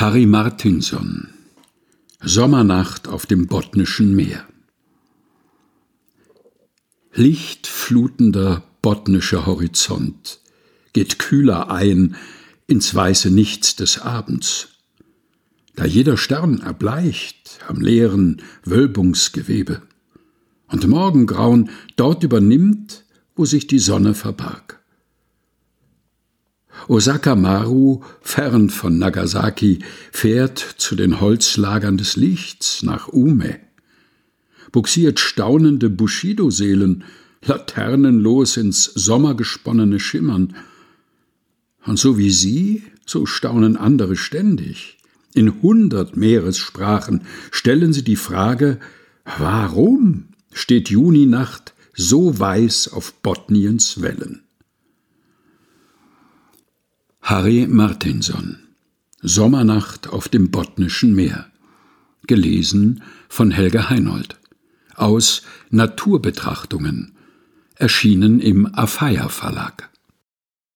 Harry Martinson Sommernacht auf dem Botnischen Meer Lichtflutender botnischer Horizont geht kühler ein ins weiße Nichts des Abends. Da jeder Stern erbleicht am leeren Wölbungsgewebe und Morgengrauen dort übernimmt, wo sich die Sonne verbarg. Osaka Maru, fern von Nagasaki, fährt zu den Holzlagern des Lichts nach Ume, buxiert staunende Bushido-Seelen, laternenlos ins sommergesponnene Schimmern. Und so wie sie, so staunen andere ständig. In hundert Meeressprachen stellen sie die Frage, warum steht Juninacht so weiß auf Botniens Wellen? Harry Martinson. Sommernacht auf dem Botnischen Meer. Gelesen von Helga Heinold. Aus Naturbetrachtungen. Erschienen im Afeier Verlag